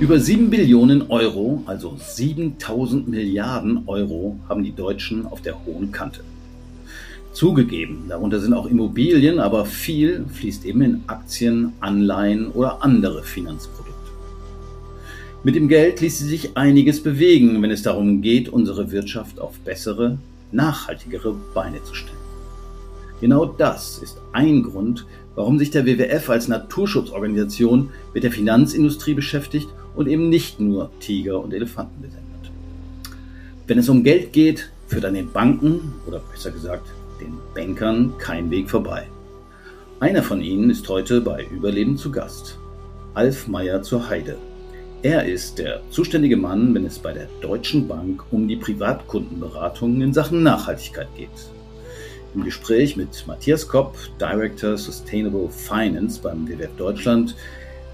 Über 7 Billionen Euro, also 7000 Milliarden Euro, haben die Deutschen auf der hohen Kante. Zugegeben, darunter sind auch Immobilien, aber viel fließt eben in Aktien, Anleihen oder andere Finanzprodukte. Mit dem Geld ließe sich einiges bewegen, wenn es darum geht, unsere Wirtschaft auf bessere, nachhaltigere Beine zu stellen. Genau das ist ein Grund, warum sich der WWF als Naturschutzorganisation mit der Finanzindustrie beschäftigt und eben nicht nur Tiger und Elefanten besendet. Wenn es um Geld geht, führt an den Banken oder besser gesagt den Bankern kein Weg vorbei. Einer von ihnen ist heute bei Überleben zu Gast. Alf Meyer zur Heide. Er ist der zuständige Mann, wenn es bei der Deutschen Bank um die Privatkundenberatung in Sachen Nachhaltigkeit geht. Im Gespräch mit Matthias Kopp, Director Sustainable Finance beim WWF Deutschland,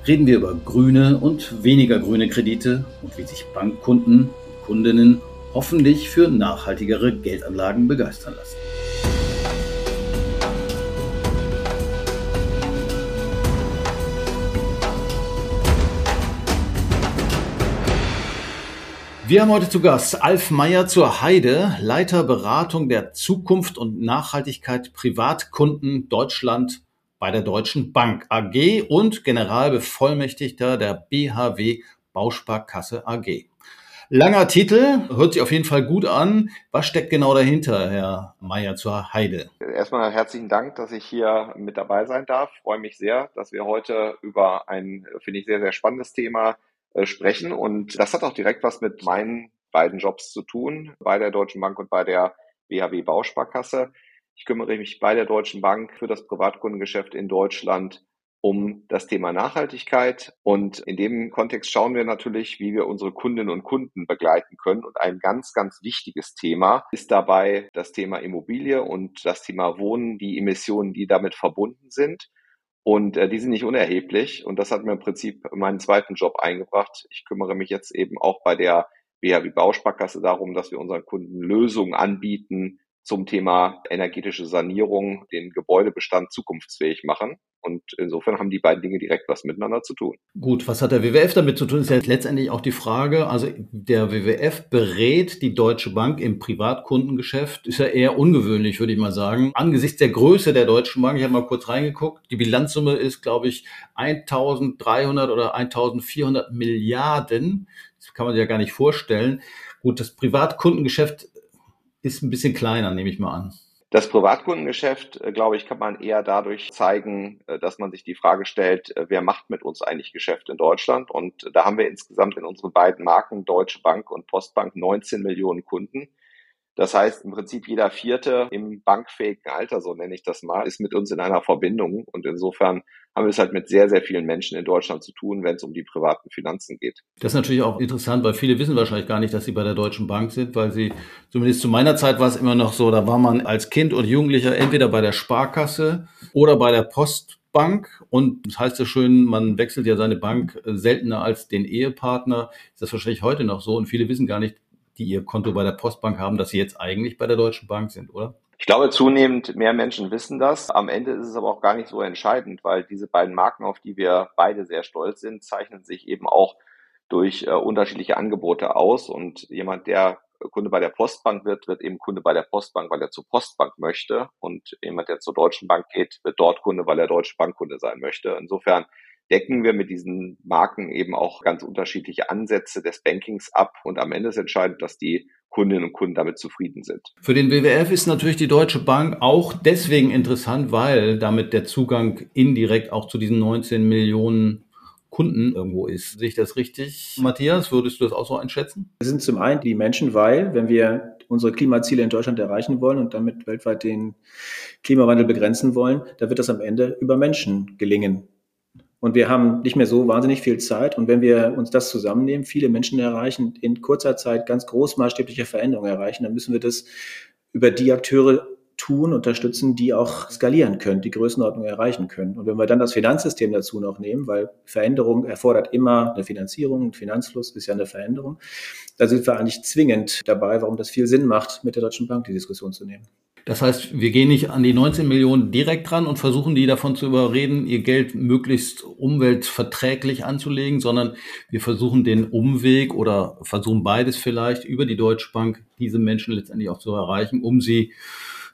reden wir über grüne und weniger grüne Kredite und wie sich Bankkunden und Kundinnen hoffentlich für nachhaltigere Geldanlagen begeistern lassen. Wir haben heute zu Gast Alf Meyer zur Heide, Leiter Beratung der Zukunft und Nachhaltigkeit Privatkunden Deutschland bei der Deutschen Bank AG und Generalbevollmächtigter der BHW Bausparkasse AG. Langer Titel, hört sich auf jeden Fall gut an. Was steckt genau dahinter, Herr Mayer zur Heide? Erstmal herzlichen Dank, dass ich hier mit dabei sein darf. Freue mich sehr, dass wir heute über ein, finde ich, sehr, sehr spannendes Thema äh, sprechen. Und das hat auch direkt was mit meinen beiden Jobs zu tun, bei der Deutschen Bank und bei der BHW Bausparkasse. Ich kümmere mich bei der Deutschen Bank für das Privatkundengeschäft in Deutschland um das Thema Nachhaltigkeit. Und in dem Kontext schauen wir natürlich, wie wir unsere Kundinnen und Kunden begleiten können. Und ein ganz, ganz wichtiges Thema ist dabei das Thema Immobilie und das Thema Wohnen, die Emissionen, die damit verbunden sind. Und äh, die sind nicht unerheblich. Und das hat mir im Prinzip meinen zweiten Job eingebracht. Ich kümmere mich jetzt eben auch bei der BHW Bausparkasse darum, dass wir unseren Kunden Lösungen anbieten, zum Thema energetische Sanierung den Gebäudebestand zukunftsfähig machen. Und insofern haben die beiden Dinge direkt was miteinander zu tun. Gut, was hat der WWF damit zu tun, ist ja letztendlich auch die Frage. Also der WWF berät die Deutsche Bank im Privatkundengeschäft. Ist ja eher ungewöhnlich, würde ich mal sagen. Angesichts der Größe der Deutschen Bank, ich habe mal kurz reingeguckt, die Bilanzsumme ist, glaube ich, 1300 oder 1400 Milliarden. Das kann man sich ja gar nicht vorstellen. Gut, das Privatkundengeschäft ist ein bisschen kleiner, nehme ich mal an. Das Privatkundengeschäft, äh, glaube ich, kann man eher dadurch zeigen, äh, dass man sich die Frage stellt, äh, wer macht mit uns eigentlich Geschäft in Deutschland? Und da haben wir insgesamt in unseren beiden Marken Deutsche Bank und Postbank 19 Millionen Kunden. Das heißt, im Prinzip jeder Vierte im bankfähigen Alter, so nenne ich das mal, ist mit uns in einer Verbindung. Und insofern haben wir es halt mit sehr, sehr vielen Menschen in Deutschland zu tun, wenn es um die privaten Finanzen geht. Das ist natürlich auch interessant, weil viele wissen wahrscheinlich gar nicht, dass sie bei der Deutschen Bank sind, weil sie, zumindest zu meiner Zeit war es immer noch so, da war man als Kind und Jugendlicher entweder bei der Sparkasse oder bei der Post Bank und das heißt ja schön, man wechselt ja seine Bank seltener als den Ehepartner. Ist das wahrscheinlich heute noch so und viele wissen gar nicht, die ihr Konto bei der Postbank haben, dass sie jetzt eigentlich bei der Deutschen Bank sind, oder? Ich glaube, zunehmend mehr Menschen wissen das. Am Ende ist es aber auch gar nicht so entscheidend, weil diese beiden Marken, auf die wir beide sehr stolz sind, zeichnen sich eben auch durch äh, unterschiedliche Angebote aus. Und jemand, der Kunde bei der Postbank wird, wird eben Kunde bei der Postbank, weil er zur Postbank möchte. Und jemand, der zur Deutschen Bank geht, wird dort Kunde, weil er Deutsche Bankkunde sein möchte. Insofern decken wir mit diesen Marken eben auch ganz unterschiedliche Ansätze des Bankings ab. Und am Ende ist entscheidend, dass die Kundinnen und Kunden damit zufrieden sind. Für den WWF ist natürlich die Deutsche Bank auch deswegen interessant, weil damit der Zugang indirekt auch zu diesen 19 Millionen Kunden irgendwo ist. Sehe ich das richtig? Matthias, würdest du das auch so einschätzen? Es sind zum einen die Menschen, weil, wenn wir unsere Klimaziele in Deutschland erreichen wollen und damit weltweit den Klimawandel begrenzen wollen, da wird das am Ende über Menschen gelingen. Und wir haben nicht mehr so wahnsinnig viel Zeit. Und wenn wir uns das zusammennehmen, viele Menschen erreichen, in kurzer Zeit ganz großmaßstäbliche Veränderungen erreichen, dann müssen wir das über die Akteure tun, unterstützen, die auch skalieren können, die Größenordnung erreichen können. Und wenn wir dann das Finanzsystem dazu noch nehmen, weil Veränderung erfordert immer eine Finanzierung, ein Finanzfluss ist ja eine Veränderung, da sind wir eigentlich zwingend dabei, warum das viel Sinn macht, mit der Deutschen Bank die Diskussion zu nehmen. Das heißt, wir gehen nicht an die 19 Millionen direkt dran und versuchen die davon zu überreden, ihr Geld möglichst umweltverträglich anzulegen, sondern wir versuchen den Umweg oder versuchen beides vielleicht über die Deutsche Bank diese Menschen letztendlich auch zu erreichen, um sie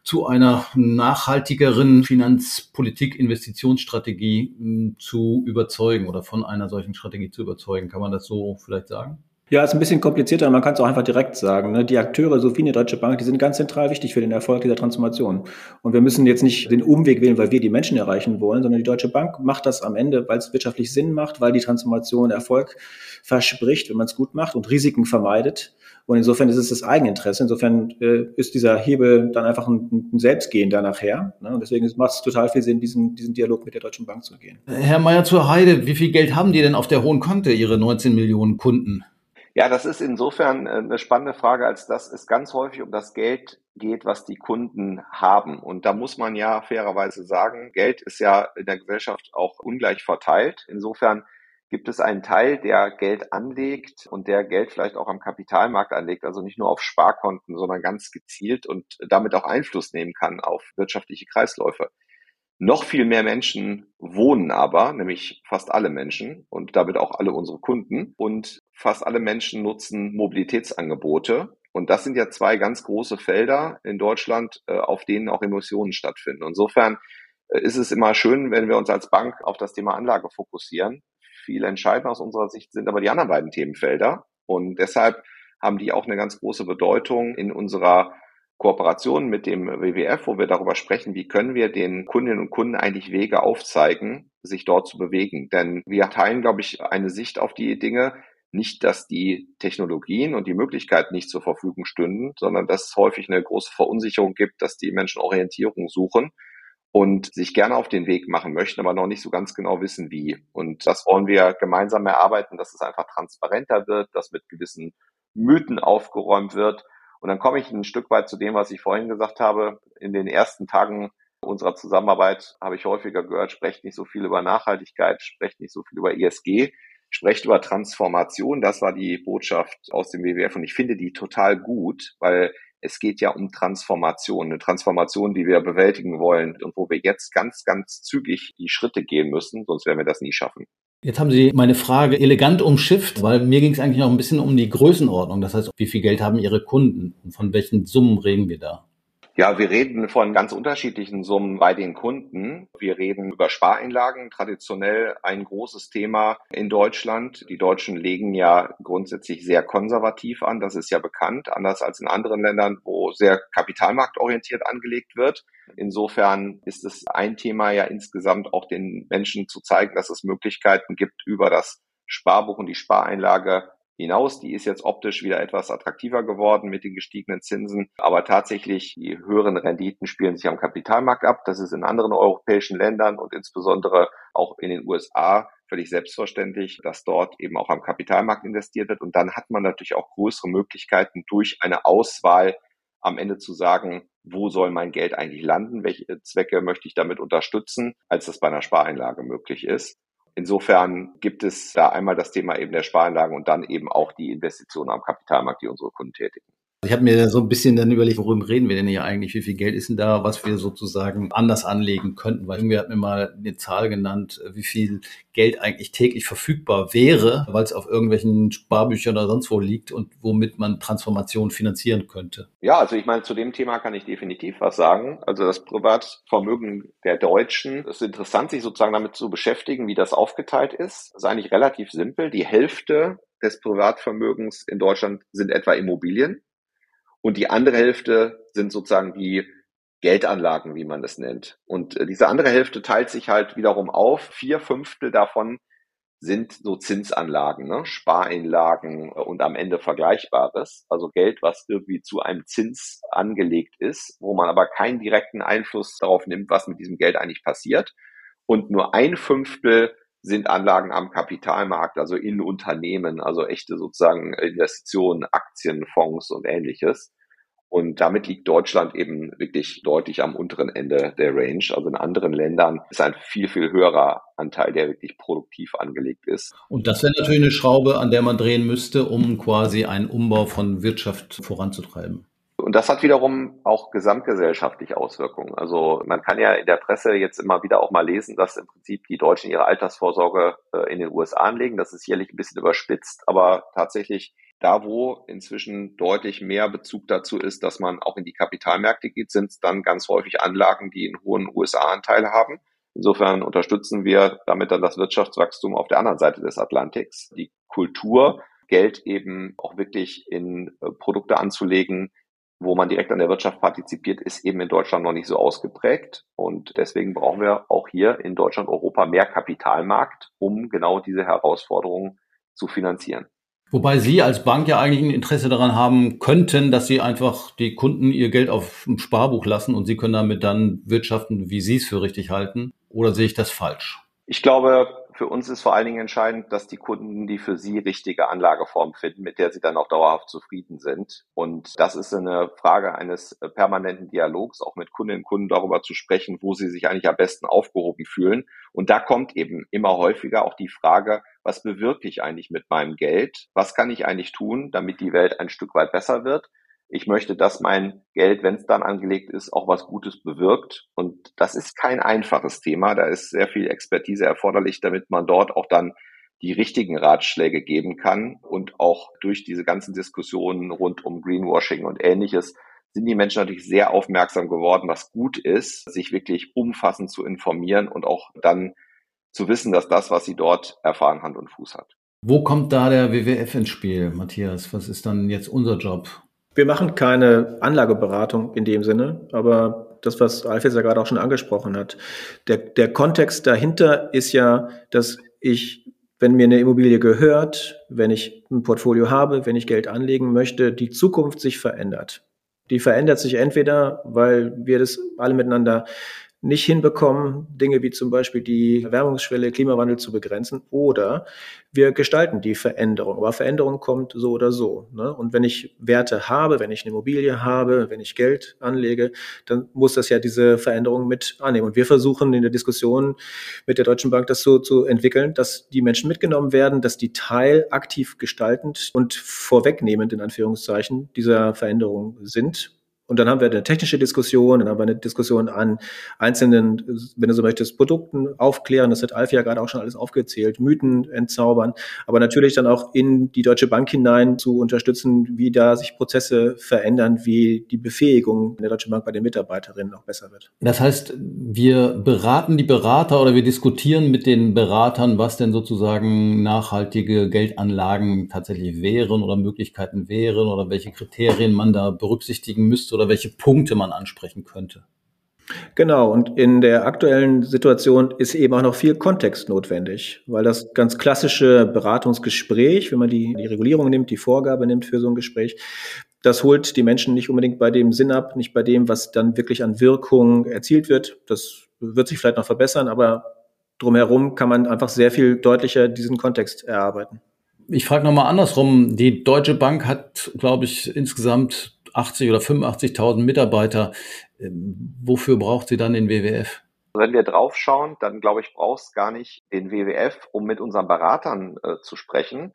zu einer nachhaltigeren Finanzpolitik, Investitionsstrategie hm, zu überzeugen oder von einer solchen Strategie zu überzeugen. Kann man das so vielleicht sagen? Ja, ist ein bisschen komplizierter, man kann es auch einfach direkt sagen. Ne? Die Akteure, so wie die Deutsche Bank, die sind ganz zentral wichtig für den Erfolg dieser Transformation. Und wir müssen jetzt nicht den Umweg wählen, weil wir die Menschen erreichen wollen, sondern die Deutsche Bank macht das am Ende, weil es wirtschaftlich Sinn macht, weil die Transformation Erfolg verspricht, wenn man es gut macht und Risiken vermeidet. Und insofern ist es das Eigeninteresse. Insofern äh, ist dieser Hebel dann einfach ein, ein Selbstgehen da nachher. Ne? Und deswegen macht es total viel Sinn, diesen, diesen Dialog mit der Deutschen Bank zu gehen. Herr Mayer zur Heide, wie viel Geld haben die denn auf der hohen Kante, Ihre 19 Millionen Kunden? Ja, das ist insofern äh, eine spannende Frage, als dass es ganz häufig um das Geld geht, was die Kunden haben. Und da muss man ja fairerweise sagen, Geld ist ja in der Gesellschaft auch ungleich verteilt. Insofern gibt es einen Teil, der Geld anlegt und der Geld vielleicht auch am Kapitalmarkt anlegt, also nicht nur auf Sparkonten, sondern ganz gezielt und damit auch Einfluss nehmen kann auf wirtschaftliche Kreisläufe. Noch viel mehr Menschen wohnen aber, nämlich fast alle Menschen und damit auch alle unsere Kunden. Und fast alle Menschen nutzen Mobilitätsangebote. Und das sind ja zwei ganz große Felder in Deutschland, äh, auf denen auch Emissionen stattfinden. Insofern äh, ist es immer schön, wenn wir uns als Bank auf das Thema Anlage fokussieren. Viel entscheidender aus unserer Sicht sind aber die anderen beiden Themenfelder. Und deshalb haben die auch eine ganz große Bedeutung in unserer Kooperation mit dem WWF, wo wir darüber sprechen, wie können wir den Kundinnen und Kunden eigentlich Wege aufzeigen, sich dort zu bewegen. Denn wir teilen, glaube ich, eine Sicht auf die Dinge, nicht, dass die Technologien und die Möglichkeiten nicht zur Verfügung stünden, sondern dass es häufig eine große Verunsicherung gibt, dass die Menschen Orientierung suchen und sich gerne auf den Weg machen möchten, aber noch nicht so ganz genau wissen, wie. Und das wollen wir gemeinsam erarbeiten, dass es einfach transparenter wird, dass mit gewissen Mythen aufgeräumt wird und dann komme ich ein Stück weit zu dem, was ich vorhin gesagt habe. In den ersten Tagen unserer Zusammenarbeit habe ich häufiger gehört, sprecht nicht so viel über Nachhaltigkeit, sprecht nicht so viel über ESG, sprecht über Transformation. Das war die Botschaft aus dem WWF und ich finde die total gut, weil es geht ja um Transformation, eine Transformation, die wir bewältigen wollen und wo wir jetzt ganz, ganz zügig die Schritte gehen müssen, sonst werden wir das nie schaffen. Jetzt haben Sie meine Frage elegant umschifft, weil mir ging es eigentlich noch ein bisschen um die Größenordnung. Das heißt, wie viel Geld haben Ihre Kunden und von welchen Summen reden wir da? Ja, wir reden von ganz unterschiedlichen Summen bei den Kunden. Wir reden über Spareinlagen, traditionell ein großes Thema in Deutschland. Die Deutschen legen ja grundsätzlich sehr konservativ an, das ist ja bekannt, anders als in anderen Ländern, wo sehr kapitalmarktorientiert angelegt wird. Insofern ist es ein Thema ja insgesamt auch den Menschen zu zeigen, dass es Möglichkeiten gibt, über das Sparbuch und die Spareinlage hinaus. Die ist jetzt optisch wieder etwas attraktiver geworden mit den gestiegenen Zinsen. Aber tatsächlich, die höheren Renditen spielen sich am Kapitalmarkt ab. Das ist in anderen europäischen Ländern und insbesondere auch in den USA völlig selbstverständlich, dass dort eben auch am Kapitalmarkt investiert wird. Und dann hat man natürlich auch größere Möglichkeiten durch eine Auswahl am Ende zu sagen, wo soll mein Geld eigentlich landen, welche Zwecke möchte ich damit unterstützen, als das bei einer Spareinlage möglich ist. Insofern gibt es da einmal das Thema eben der Sparanlagen und dann eben auch die Investitionen am Kapitalmarkt, die unsere Kunden tätigen. Ich habe mir so ein bisschen dann überlegt, worum reden wir denn hier eigentlich? Wie viel Geld ist denn da, was wir sozusagen anders anlegen könnten? Weil irgendwie hat mir mal eine Zahl genannt, wie viel Geld eigentlich täglich verfügbar wäre, weil es auf irgendwelchen Sparbüchern oder sonst wo liegt und womit man Transformation finanzieren könnte. Ja, also ich meine, zu dem Thema kann ich definitiv was sagen. Also das Privatvermögen der Deutschen, es ist interessant, sich sozusagen damit zu beschäftigen, wie das aufgeteilt ist. Das ist eigentlich relativ simpel. Die Hälfte des Privatvermögens in Deutschland sind etwa Immobilien. Und die andere Hälfte sind sozusagen die Geldanlagen, wie man das nennt. Und äh, diese andere Hälfte teilt sich halt wiederum auf. Vier Fünftel davon sind so Zinsanlagen, ne? Spareinlagen äh, und am Ende Vergleichbares. Also Geld, was irgendwie zu einem Zins angelegt ist, wo man aber keinen direkten Einfluss darauf nimmt, was mit diesem Geld eigentlich passiert. Und nur ein Fünftel sind Anlagen am Kapitalmarkt, also in Unternehmen, also echte sozusagen Investitionen, Aktien, Fonds und ähnliches. Und damit liegt Deutschland eben wirklich deutlich am unteren Ende der Range. Also in anderen Ländern ist ein viel, viel höherer Anteil, der wirklich produktiv angelegt ist. Und das wäre natürlich eine Schraube, an der man drehen müsste, um quasi einen Umbau von Wirtschaft voranzutreiben. Und das hat wiederum auch gesamtgesellschaftliche Auswirkungen. Also man kann ja in der Presse jetzt immer wieder auch mal lesen, dass im Prinzip die Deutschen ihre Altersvorsorge äh, in den USA anlegen. Das ist sicherlich ein bisschen überspitzt, aber tatsächlich da, wo inzwischen deutlich mehr Bezug dazu ist, dass man auch in die Kapitalmärkte geht, sind es dann ganz häufig Anlagen, die einen hohen USA-Anteil haben. Insofern unterstützen wir damit dann das Wirtschaftswachstum auf der anderen Seite des Atlantiks. Die Kultur, Geld eben auch wirklich in äh, Produkte anzulegen, wo man direkt an der Wirtschaft partizipiert, ist eben in Deutschland noch nicht so ausgeprägt. Und deswegen brauchen wir auch hier in Deutschland, Europa mehr Kapitalmarkt, um genau diese Herausforderungen zu finanzieren. Wobei Sie als Bank ja eigentlich ein Interesse daran haben könnten, dass Sie einfach die Kunden ihr Geld auf dem Sparbuch lassen und Sie können damit dann wirtschaften, wie Sie es für richtig halten. Oder sehe ich das falsch? Ich glaube, für uns ist vor allen Dingen entscheidend, dass die Kunden die für sie richtige Anlageform finden, mit der sie dann auch dauerhaft zufrieden sind. Und das ist eine Frage eines äh, permanenten Dialogs, auch mit Kundinnen und Kunden darüber zu sprechen, wo sie sich eigentlich am besten aufgehoben fühlen. Und da kommt eben immer häufiger auch die Frage, was bewirke ich eigentlich mit meinem Geld? Was kann ich eigentlich tun, damit die Welt ein Stück weit besser wird? Ich möchte, dass mein Geld, wenn es dann angelegt ist, auch was Gutes bewirkt. Und das ist kein einfaches Thema. Da ist sehr viel Expertise erforderlich, damit man dort auch dann die richtigen Ratschläge geben kann. Und auch durch diese ganzen Diskussionen rund um Greenwashing und ähnliches sind die Menschen natürlich sehr aufmerksam geworden, was gut ist, sich wirklich umfassend zu informieren und auch dann zu wissen, dass das, was sie dort erfahren, Hand und Fuß hat. Wo kommt da der WWF ins Spiel, Matthias? Was ist dann jetzt unser Job? Wir machen keine Anlageberatung in dem Sinne, aber das, was Alf jetzt ja gerade auch schon angesprochen hat, der, der Kontext dahinter ist ja, dass ich, wenn mir eine Immobilie gehört, wenn ich ein Portfolio habe, wenn ich Geld anlegen möchte, die Zukunft sich verändert. Die verändert sich entweder, weil wir das alle miteinander nicht hinbekommen, Dinge wie zum Beispiel die Erwärmungsschwelle, Klimawandel zu begrenzen, oder wir gestalten die Veränderung. Aber Veränderung kommt so oder so. Ne? Und wenn ich Werte habe, wenn ich eine Immobilie habe, wenn ich Geld anlege, dann muss das ja diese Veränderung mit annehmen. Und wir versuchen in der Diskussion mit der Deutschen Bank das so zu entwickeln, dass die Menschen mitgenommen werden, dass die Teil aktiv gestaltend und vorwegnehmend in Anführungszeichen dieser Veränderung sind und dann haben wir eine technische Diskussion, dann haben wir eine Diskussion an einzelnen, wenn du so möchtest, Produkten aufklären. Das hat Alf ja gerade auch schon alles aufgezählt, Mythen entzaubern, aber natürlich dann auch in die Deutsche Bank hinein zu unterstützen, wie da sich Prozesse verändern, wie die Befähigung der Deutschen Bank bei den Mitarbeiterinnen auch besser wird. Das heißt, wir beraten die Berater oder wir diskutieren mit den Beratern, was denn sozusagen nachhaltige Geldanlagen tatsächlich wären oder Möglichkeiten wären oder welche Kriterien man da berücksichtigen müsste oder welche Punkte man ansprechen könnte. Genau, und in der aktuellen Situation ist eben auch noch viel Kontext notwendig, weil das ganz klassische Beratungsgespräch, wenn man die, die Regulierung nimmt, die Vorgabe nimmt für so ein Gespräch, das holt die Menschen nicht unbedingt bei dem Sinn ab, nicht bei dem, was dann wirklich an Wirkung erzielt wird. Das wird sich vielleicht noch verbessern, aber drumherum kann man einfach sehr viel deutlicher diesen Kontext erarbeiten. Ich frage nochmal andersrum. Die Deutsche Bank hat, glaube ich, insgesamt 80 oder 85.000 Mitarbeiter. Ähm, wofür braucht sie dann den WWF? Wenn wir draufschauen, dann glaube ich, braucht es gar nicht den WWF, um mit unseren Beratern äh, zu sprechen,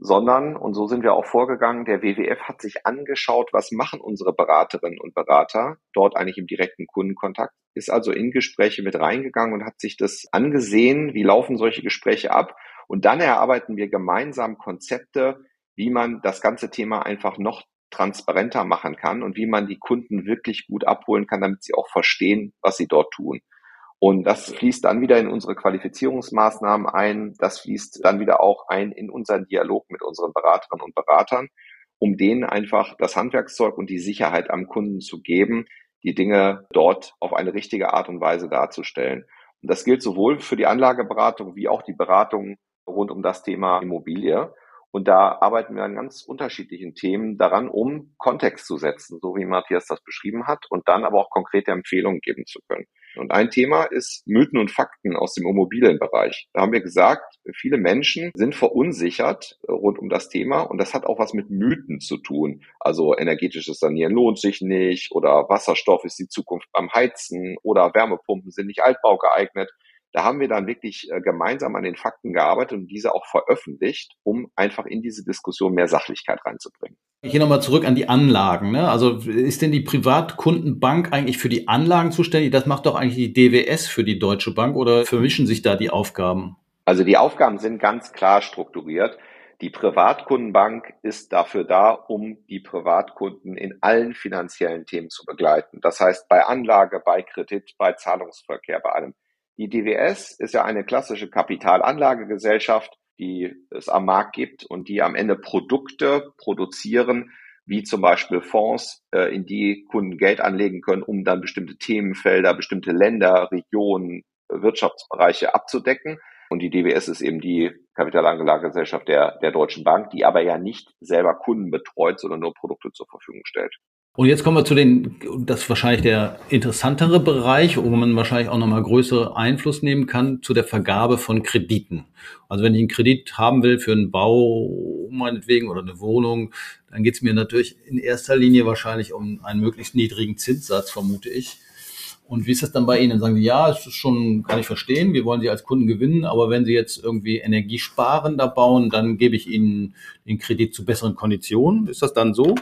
sondern, und so sind wir auch vorgegangen, der WWF hat sich angeschaut, was machen unsere Beraterinnen und Berater dort eigentlich im direkten Kundenkontakt, ist also in Gespräche mit reingegangen und hat sich das angesehen, wie laufen solche Gespräche ab. Und dann erarbeiten wir gemeinsam Konzepte, wie man das ganze Thema einfach noch transparenter machen kann und wie man die Kunden wirklich gut abholen kann, damit sie auch verstehen, was sie dort tun. Und das fließt dann wieder in unsere Qualifizierungsmaßnahmen ein. Das fließt dann wieder auch ein in unseren Dialog mit unseren Beraterinnen und Beratern, um denen einfach das Handwerkszeug und die Sicherheit am Kunden zu geben, die Dinge dort auf eine richtige Art und Weise darzustellen. Und das gilt sowohl für die Anlageberatung wie auch die Beratung rund um das Thema Immobilie. Und da arbeiten wir an ganz unterschiedlichen Themen daran, um Kontext zu setzen, so wie Matthias das beschrieben hat, und dann aber auch konkrete Empfehlungen geben zu können. Und ein Thema ist Mythen und Fakten aus dem Immobilienbereich. Da haben wir gesagt, viele Menschen sind verunsichert rund um das Thema und das hat auch was mit Mythen zu tun. Also energetisches Sanieren lohnt sich nicht oder Wasserstoff ist die Zukunft beim Heizen oder Wärmepumpen sind nicht altbau geeignet. Da haben wir dann wirklich äh, gemeinsam an den Fakten gearbeitet und diese auch veröffentlicht, um einfach in diese Diskussion mehr Sachlichkeit reinzubringen. Ich gehe nochmal zurück an die Anlagen. Ne? Also ist denn die Privatkundenbank eigentlich für die Anlagen zuständig? Das macht doch eigentlich die DWS für die Deutsche Bank oder vermischen sich da die Aufgaben? Also die Aufgaben sind ganz klar strukturiert. Die Privatkundenbank ist dafür da, um die Privatkunden in allen finanziellen Themen zu begleiten. Das heißt bei Anlage, bei Kredit, bei Zahlungsverkehr, bei allem. Die DWS ist ja eine klassische Kapitalanlagegesellschaft, die es am Markt gibt und die am Ende Produkte produzieren, wie zum Beispiel Fonds, äh, in die Kunden Geld anlegen können, um dann bestimmte Themenfelder, bestimmte Länder, Regionen, Wirtschaftsbereiche abzudecken. Und die DWS ist eben die Kapitalanlagegesellschaft der, der Deutschen Bank, die aber ja nicht selber Kunden betreut, sondern nur Produkte zur Verfügung stellt. Und jetzt kommen wir zu den, das ist wahrscheinlich der interessantere Bereich, wo man wahrscheinlich auch nochmal größere Einfluss nehmen kann, zu der Vergabe von Krediten. Also wenn ich einen Kredit haben will für einen Bau, meinetwegen, oder eine Wohnung, dann geht es mir natürlich in erster Linie wahrscheinlich um einen möglichst niedrigen Zinssatz, vermute ich. Und wie ist das dann bei Ihnen? Sagen Sie, ja, es ist schon, kann ich verstehen, wir wollen Sie als Kunden gewinnen, aber wenn Sie jetzt irgendwie energiesparender bauen, dann gebe ich Ihnen den Kredit zu besseren Konditionen. Ist das dann so?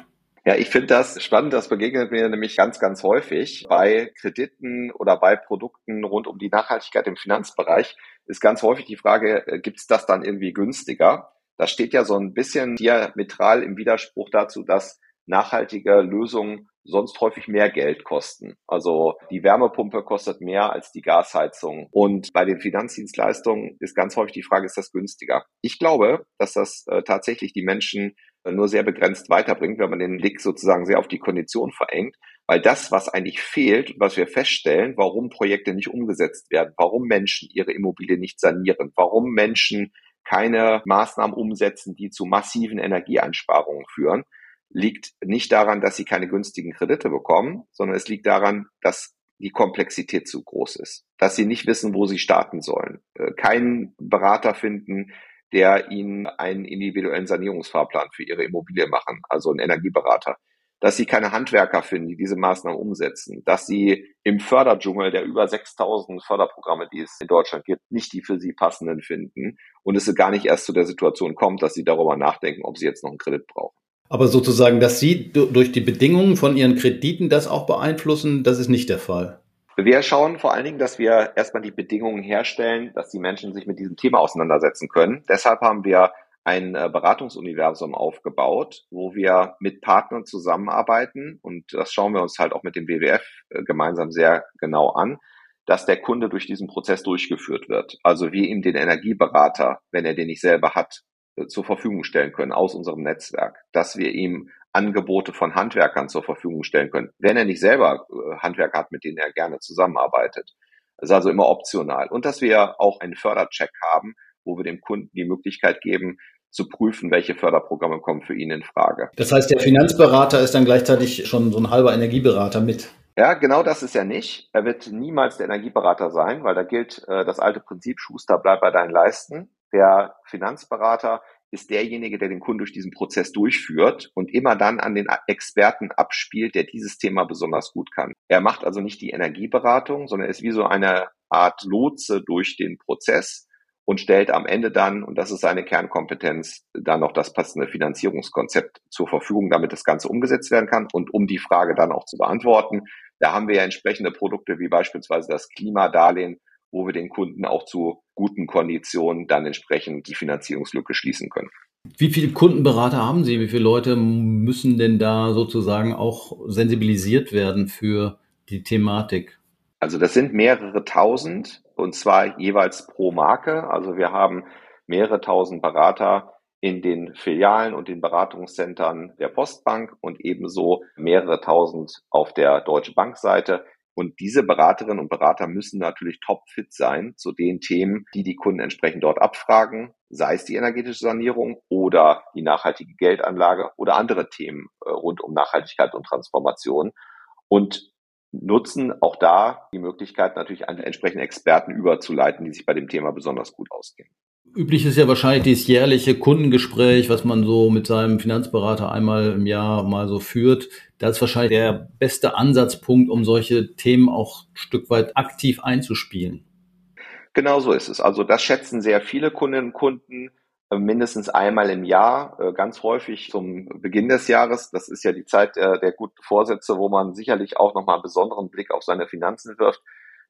Ja, ich finde das spannend. Das begegnet mir nämlich ganz, ganz häufig. Bei Krediten oder bei Produkten rund um die Nachhaltigkeit im Finanzbereich ist ganz häufig die Frage, äh, gibt es das dann irgendwie günstiger? Das steht ja so ein bisschen diametral im Widerspruch dazu, dass nachhaltige Lösungen sonst häufig mehr Geld kosten. Also die Wärmepumpe kostet mehr als die Gasheizung. Und bei den Finanzdienstleistungen ist ganz häufig die Frage, ist das günstiger? Ich glaube, dass das äh, tatsächlich die Menschen nur sehr begrenzt weiterbringt, wenn man den Blick sozusagen sehr auf die Kondition verengt. Weil das, was eigentlich fehlt, was wir feststellen, warum Projekte nicht umgesetzt werden, warum Menschen ihre Immobilie nicht sanieren, warum Menschen keine Maßnahmen umsetzen, die zu massiven Energieeinsparungen führen, liegt nicht daran, dass sie keine günstigen Kredite bekommen, sondern es liegt daran, dass die Komplexität zu groß ist, dass sie nicht wissen, wo sie starten sollen, äh, keinen Berater finden, der ihnen einen individuellen Sanierungsfahrplan für ihre Immobilie machen, also einen Energieberater, dass sie keine Handwerker finden, die diese Maßnahmen umsetzen, dass sie im Förderdschungel der über 6000 Förderprogramme, die es in Deutschland gibt, nicht die für sie passenden finden und es gar nicht erst zu der Situation kommt, dass sie darüber nachdenken, ob sie jetzt noch einen Kredit brauchen. Aber sozusagen, dass Sie durch die Bedingungen von Ihren Krediten das auch beeinflussen, das ist nicht der Fall. Wir schauen vor allen Dingen, dass wir erstmal die Bedingungen herstellen, dass die Menschen sich mit diesem Thema auseinandersetzen können. Deshalb haben wir ein äh, Beratungsuniversum aufgebaut, wo wir mit Partnern zusammenarbeiten und das schauen wir uns halt auch mit dem WWF äh, gemeinsam sehr genau an, dass der Kunde durch diesen Prozess durchgeführt wird. Also wir ihm den Energieberater, wenn er den nicht selber hat, äh, zur Verfügung stellen können aus unserem Netzwerk, dass wir ihm Angebote von Handwerkern zur Verfügung stellen können, wenn er nicht selber äh, Handwerker hat, mit denen er gerne zusammenarbeitet. Das ist also immer optional. Und dass wir auch einen Fördercheck haben, wo wir dem Kunden die Möglichkeit geben, zu prüfen, welche Förderprogramme kommen für ihn in Frage. Das heißt, der Finanzberater ist dann gleichzeitig schon so ein halber Energieberater mit. Ja, genau das ist er nicht. Er wird niemals der Energieberater sein, weil da gilt äh, das alte Prinzip, Schuster, bleib bei deinen Leisten. Der Finanzberater ist derjenige, der den Kunden durch diesen Prozess durchführt und immer dann an den Experten abspielt, der dieses Thema besonders gut kann. Er macht also nicht die Energieberatung, sondern ist wie so eine Art Lotse durch den Prozess und stellt am Ende dann, und das ist seine Kernkompetenz, dann noch das passende Finanzierungskonzept zur Verfügung, damit das Ganze umgesetzt werden kann. Und um die Frage dann auch zu beantworten, da haben wir ja entsprechende Produkte wie beispielsweise das Klimadarlehen, wo wir den Kunden auch zu guten Konditionen dann entsprechend die Finanzierungslücke schließen können. Wie viele Kundenberater haben Sie? Wie viele Leute müssen denn da sozusagen auch sensibilisiert werden für die Thematik? Also das sind mehrere tausend und zwar jeweils pro Marke. Also wir haben mehrere tausend Berater in den Filialen und den Beratungszentren der Postbank und ebenso mehrere tausend auf der Deutsche Bank Seite. Und diese Beraterinnen und Berater müssen natürlich topfit sein zu den Themen, die die Kunden entsprechend dort abfragen, sei es die energetische Sanierung oder die nachhaltige Geldanlage oder andere Themen äh, rund um Nachhaltigkeit und Transformation. Und nutzen auch da die Möglichkeit, natürlich an entsprechende Experten überzuleiten, die sich bei dem Thema besonders gut auskennen. Üblich ist ja wahrscheinlich dieses jährliche Kundengespräch, was man so mit seinem Finanzberater einmal im Jahr mal so führt. Das ist wahrscheinlich der beste Ansatzpunkt, um solche Themen auch ein Stück weit aktiv einzuspielen. Genau so ist es. Also das schätzen sehr viele Kundinnen und Kunden, mindestens einmal im Jahr, äh, ganz häufig zum Beginn des Jahres. Das ist ja die Zeit der, der guten Vorsätze, wo man sicherlich auch nochmal einen besonderen Blick auf seine Finanzen wirft,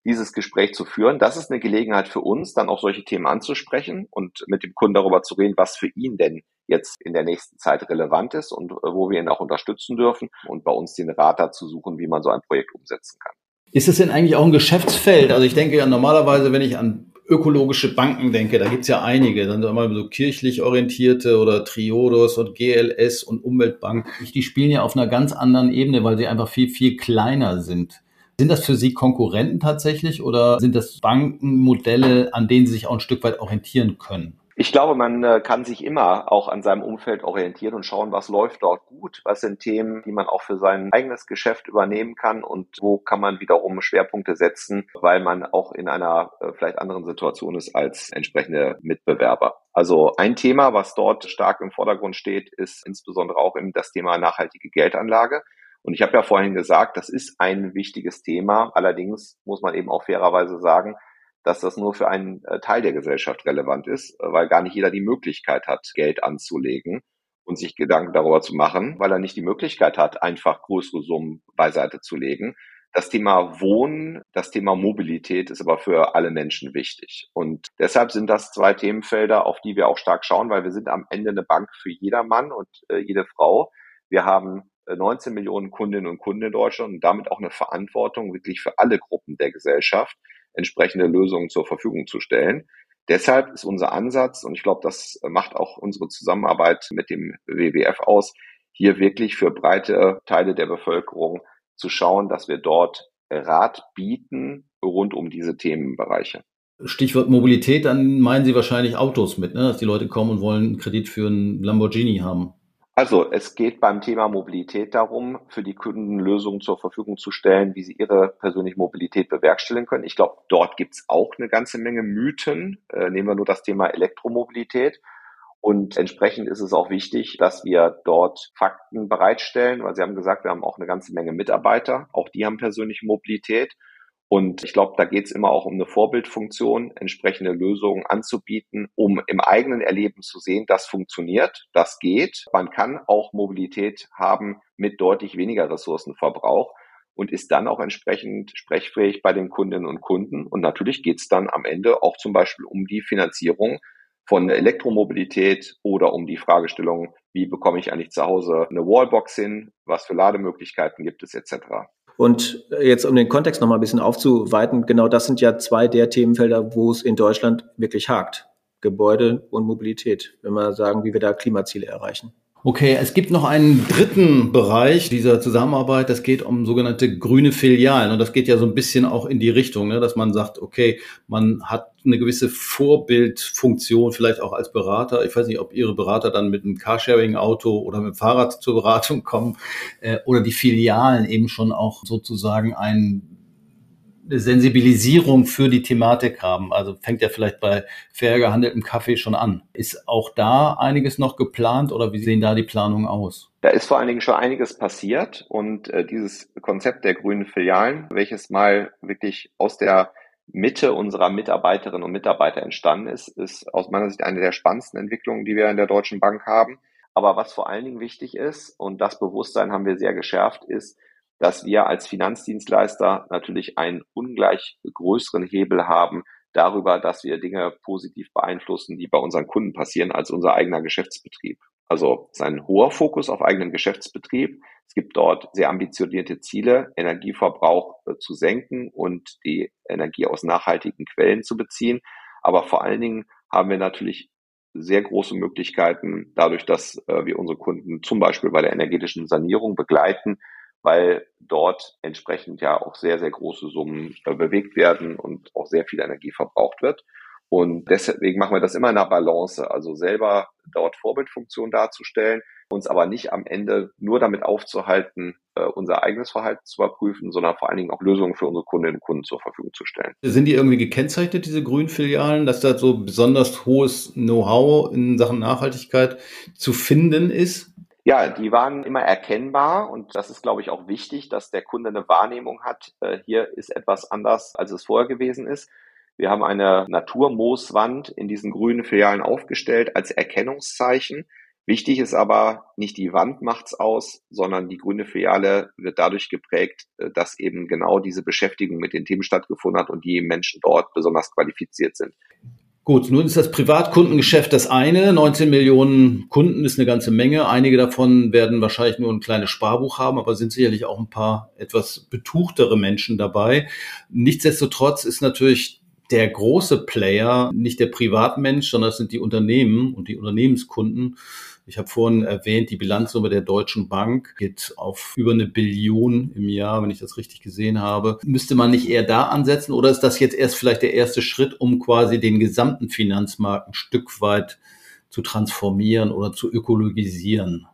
dieses Gespräch zu führen. Das ist eine Gelegenheit für uns, dann auch solche Themen anzusprechen und mit dem Kunden darüber zu reden, was für ihn denn jetzt in der nächsten Zeit relevant ist und äh, wo wir ihn auch unterstützen dürfen und bei uns den Rat dazu suchen, wie man so ein Projekt umsetzen kann. Ist es denn eigentlich auch ein Geschäftsfeld? Also ich denke ja normalerweise, wenn ich an ökologische Banken denke, da gibt's ja einige, dann mal so kirchlich orientierte oder Triodos und GLS und Umweltbank, die spielen ja auf einer ganz anderen Ebene, weil sie einfach viel, viel kleiner sind. Sind das für Sie Konkurrenten tatsächlich oder sind das Bankenmodelle, an denen Sie sich auch ein Stück weit orientieren können? Ich glaube, man äh, kann sich immer auch an seinem Umfeld orientieren und schauen, was läuft dort gut, was sind Themen, die man auch für sein eigenes Geschäft übernehmen kann und wo kann man wiederum Schwerpunkte setzen, weil man auch in einer äh, vielleicht anderen Situation ist als entsprechende Mitbewerber. Also ein Thema, was dort stark im Vordergrund steht, ist insbesondere auch das Thema nachhaltige Geldanlage. Und ich habe ja vorhin gesagt, das ist ein wichtiges Thema. Allerdings muss man eben auch fairerweise sagen, dass das nur für einen äh, Teil der Gesellschaft relevant ist, äh, weil gar nicht jeder die Möglichkeit hat, Geld anzulegen und sich Gedanken darüber zu machen, weil er nicht die Möglichkeit hat, einfach größere Summen beiseite zu legen. Das Thema Wohnen, das Thema Mobilität ist aber für alle Menschen wichtig. Und deshalb sind das zwei Themenfelder, auf die wir auch stark schauen, weil wir sind am Ende eine Bank für jeder Mann und äh, jede Frau. Wir haben 19 Millionen Kundinnen und Kunden in Deutschland und damit auch eine Verantwortung wirklich für alle Gruppen der Gesellschaft entsprechende Lösungen zur Verfügung zu stellen. Deshalb ist unser Ansatz, und ich glaube, das macht auch unsere Zusammenarbeit mit dem WWF aus, hier wirklich für breite Teile der Bevölkerung zu schauen, dass wir dort Rat bieten rund um diese Themenbereiche. Stichwort Mobilität, dann meinen Sie wahrscheinlich Autos mit, ne? dass die Leute kommen und wollen einen Kredit für einen Lamborghini haben. Also es geht beim Thema Mobilität darum, für die Kunden Lösungen zur Verfügung zu stellen, wie sie ihre persönliche Mobilität bewerkstelligen können. Ich glaube, dort gibt es auch eine ganze Menge Mythen. Äh, nehmen wir nur das Thema Elektromobilität. Und entsprechend ist es auch wichtig, dass wir dort Fakten bereitstellen, weil Sie haben gesagt, wir haben auch eine ganze Menge Mitarbeiter. Auch die haben persönliche Mobilität. Und ich glaube, da geht es immer auch um eine Vorbildfunktion, entsprechende Lösungen anzubieten, um im eigenen Erleben zu sehen, das funktioniert, das geht. Man kann auch Mobilität haben mit deutlich weniger Ressourcenverbrauch und ist dann auch entsprechend sprechfähig bei den Kundinnen und Kunden. Und natürlich geht es dann am Ende auch zum Beispiel um die Finanzierung von Elektromobilität oder um die Fragestellung, wie bekomme ich eigentlich zu Hause eine Wallbox hin, was für Lademöglichkeiten gibt es etc. Und jetzt, um den Kontext nochmal ein bisschen aufzuweiten, genau das sind ja zwei der Themenfelder, wo es in Deutschland wirklich hakt. Gebäude und Mobilität, wenn wir sagen, wie wir da Klimaziele erreichen. Okay, es gibt noch einen dritten Bereich dieser Zusammenarbeit. Das geht um sogenannte grüne Filialen. Und das geht ja so ein bisschen auch in die Richtung, ne, dass man sagt, okay, man hat eine gewisse Vorbildfunktion, vielleicht auch als Berater. Ich weiß nicht, ob Ihre Berater dann mit einem Carsharing-Auto oder mit dem Fahrrad zur Beratung kommen äh, oder die Filialen eben schon auch sozusagen ein eine Sensibilisierung für die Thematik haben. Also fängt ja vielleicht bei fair gehandeltem Kaffee schon an. Ist auch da einiges noch geplant oder wie sehen da die Planungen aus? Da ist vor allen Dingen schon einiges passiert und äh, dieses Konzept der grünen Filialen, welches mal wirklich aus der Mitte unserer Mitarbeiterinnen und Mitarbeiter entstanden ist, ist aus meiner Sicht eine der spannendsten Entwicklungen, die wir in der Deutschen Bank haben. Aber was vor allen Dingen wichtig ist, und das Bewusstsein haben wir sehr geschärft, ist, dass wir als Finanzdienstleister natürlich einen ungleich größeren Hebel haben darüber, dass wir Dinge positiv beeinflussen, die bei unseren Kunden passieren, als unser eigener Geschäftsbetrieb. Also es ist ein hoher Fokus auf eigenen Geschäftsbetrieb. Es gibt dort sehr ambitionierte Ziele, Energieverbrauch äh, zu senken und die Energie aus nachhaltigen Quellen zu beziehen. Aber vor allen Dingen haben wir natürlich sehr große Möglichkeiten, dadurch, dass äh, wir unsere Kunden zum Beispiel bei der energetischen Sanierung begleiten, weil dort entsprechend ja auch sehr, sehr große Summen äh, bewegt werden und auch sehr viel Energie verbraucht wird. Und deswegen machen wir das immer in einer Balance, also selber dort Vorbildfunktion darzustellen, uns aber nicht am Ende nur damit aufzuhalten, äh, unser eigenes Verhalten zu überprüfen, sondern vor allen Dingen auch Lösungen für unsere Kundinnen und Kunden zur Verfügung zu stellen. Sind die irgendwie gekennzeichnet, diese grünen Filialen, dass da so besonders hohes Know-how in Sachen Nachhaltigkeit zu finden ist? Ja, die waren immer erkennbar und das ist, glaube ich, auch wichtig, dass der Kunde eine Wahrnehmung hat, äh, hier ist etwas anders, als es vorher gewesen ist. Wir haben eine Naturmooswand in diesen grünen Filialen aufgestellt als Erkennungszeichen. Wichtig ist aber, nicht die Wand macht's aus, sondern die grüne Filiale wird dadurch geprägt, äh, dass eben genau diese Beschäftigung mit den Themen stattgefunden hat und die Menschen dort besonders qualifiziert sind. Gut, nun ist das Privatkundengeschäft das eine. 19 Millionen Kunden ist eine ganze Menge. Einige davon werden wahrscheinlich nur ein kleines Sparbuch haben, aber sind sicherlich auch ein paar etwas betuchtere Menschen dabei. Nichtsdestotrotz ist natürlich der große Player nicht der Privatmensch, sondern es sind die Unternehmen und die Unternehmenskunden. Ich habe vorhin erwähnt, die Bilanzsumme der Deutschen Bank geht auf über eine Billion im Jahr, wenn ich das richtig gesehen habe. Müsste man nicht eher da ansetzen oder ist das jetzt erst vielleicht der erste Schritt, um quasi den gesamten Finanzmarkt ein Stück weit zu transformieren oder zu ökologisieren?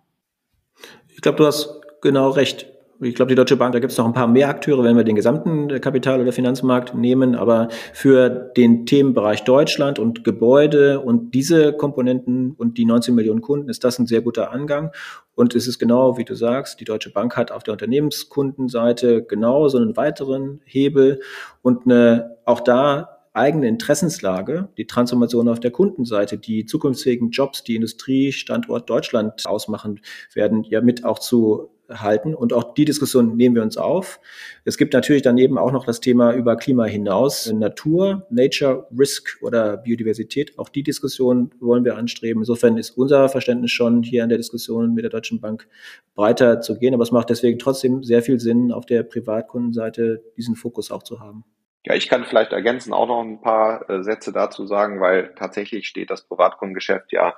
Ich glaube, du hast genau recht. Ich glaube, die Deutsche Bank, da gibt es noch ein paar mehr Akteure, wenn wir den gesamten Kapital- oder Finanzmarkt nehmen. Aber für den Themenbereich Deutschland und Gebäude und diese Komponenten und die 19 Millionen Kunden ist das ein sehr guter Angang. Und es ist genau, wie du sagst, die Deutsche Bank hat auf der Unternehmenskundenseite genau so einen weiteren Hebel und eine, auch da eigene Interessenslage, die Transformation auf der Kundenseite, die zukunftsfähigen Jobs, die Industriestandort Deutschland ausmachen werden, ja mit auch zu halten. Und auch die Diskussion nehmen wir uns auf. Es gibt natürlich daneben auch noch das Thema über Klima hinaus, Natur, Nature, Risk oder Biodiversität. Auch die Diskussion wollen wir anstreben. Insofern ist unser Verständnis schon hier an der Diskussion mit der Deutschen Bank breiter zu gehen. Aber es macht deswegen trotzdem sehr viel Sinn, auf der Privatkundenseite diesen Fokus auch zu haben. Ja, ich kann vielleicht ergänzen auch noch ein paar äh, Sätze dazu sagen, weil tatsächlich steht das Privatkundengeschäft ja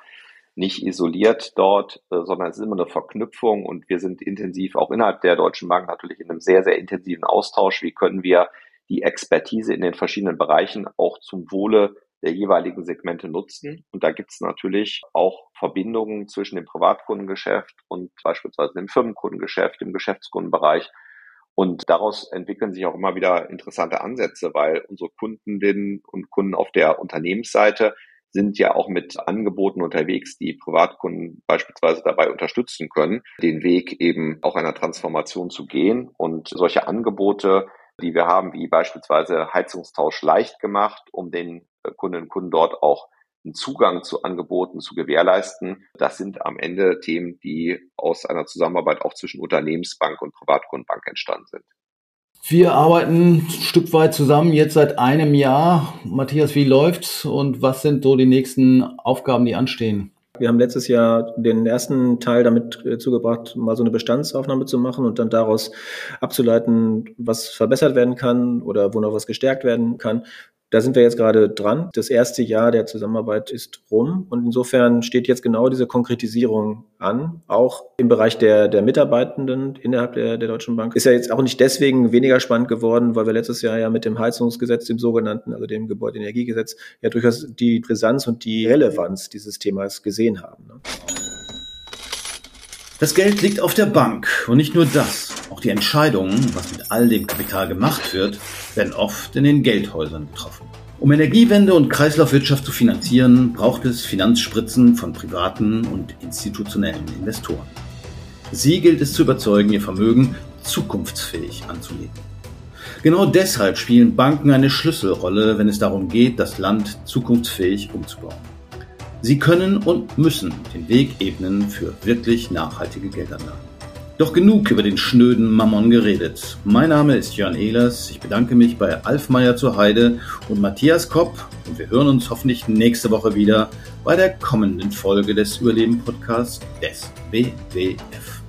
nicht isoliert dort, äh, sondern es ist immer eine Verknüpfung und wir sind intensiv auch innerhalb der Deutschen Bank natürlich in einem sehr, sehr intensiven Austausch. Wie können wir die Expertise in den verschiedenen Bereichen auch zum Wohle der jeweiligen Segmente nutzen. Und da gibt es natürlich auch Verbindungen zwischen dem Privatkundengeschäft und beispielsweise dem Firmenkundengeschäft, dem Geschäftskundenbereich. Und daraus entwickeln sich auch immer wieder interessante Ansätze, weil unsere Kundinnen und Kunden auf der Unternehmensseite sind ja auch mit Angeboten unterwegs, die Privatkunden beispielsweise dabei unterstützen können, den Weg eben auch einer Transformation zu gehen. Und solche Angebote, die wir haben, wie beispielsweise Heizungstausch leicht gemacht, um den Kundinnen und Kunden dort auch einen Zugang zu Angeboten zu gewährleisten. Das sind am Ende Themen, die aus einer Zusammenarbeit auch zwischen Unternehmensbank und Privatkundenbank entstanden sind. Wir arbeiten ein Stück weit zusammen jetzt seit einem Jahr. Matthias, wie läuft's und was sind so die nächsten Aufgaben, die anstehen? Wir haben letztes Jahr den ersten Teil damit äh, zugebracht, mal so eine Bestandsaufnahme zu machen und dann daraus abzuleiten, was verbessert werden kann oder wo noch was gestärkt werden kann. Da sind wir jetzt gerade dran. Das erste Jahr der Zusammenarbeit ist rum und insofern steht jetzt genau diese Konkretisierung an, auch im Bereich der, der Mitarbeitenden innerhalb der, der Deutschen Bank. Ist ja jetzt auch nicht deswegen weniger spannend geworden, weil wir letztes Jahr ja mit dem Heizungsgesetz, dem sogenannten, also dem Gebäudeenergiegesetz, ja durchaus die Brisanz und die Relevanz dieses Themas gesehen haben. Ne? Das Geld liegt auf der Bank und nicht nur das. Auch die Entscheidungen, was mit all dem Kapital gemacht wird, werden oft in den Geldhäusern getroffen. Um Energiewende und Kreislaufwirtschaft zu finanzieren, braucht es Finanzspritzen von privaten und institutionellen Investoren. Sie gilt es zu überzeugen, ihr Vermögen zukunftsfähig anzulegen. Genau deshalb spielen Banken eine Schlüsselrolle, wenn es darum geht, das Land zukunftsfähig umzubauen. Sie können und müssen den Weg ebnen für wirklich nachhaltige Geldanlagen. Doch genug über den schnöden Mammon geredet. Mein Name ist Jörn Ehlers. Ich bedanke mich bei Alf Meyer zur Heide und Matthias Kopp und wir hören uns hoffentlich nächste Woche wieder bei der kommenden Folge des Überleben Podcasts des WWF.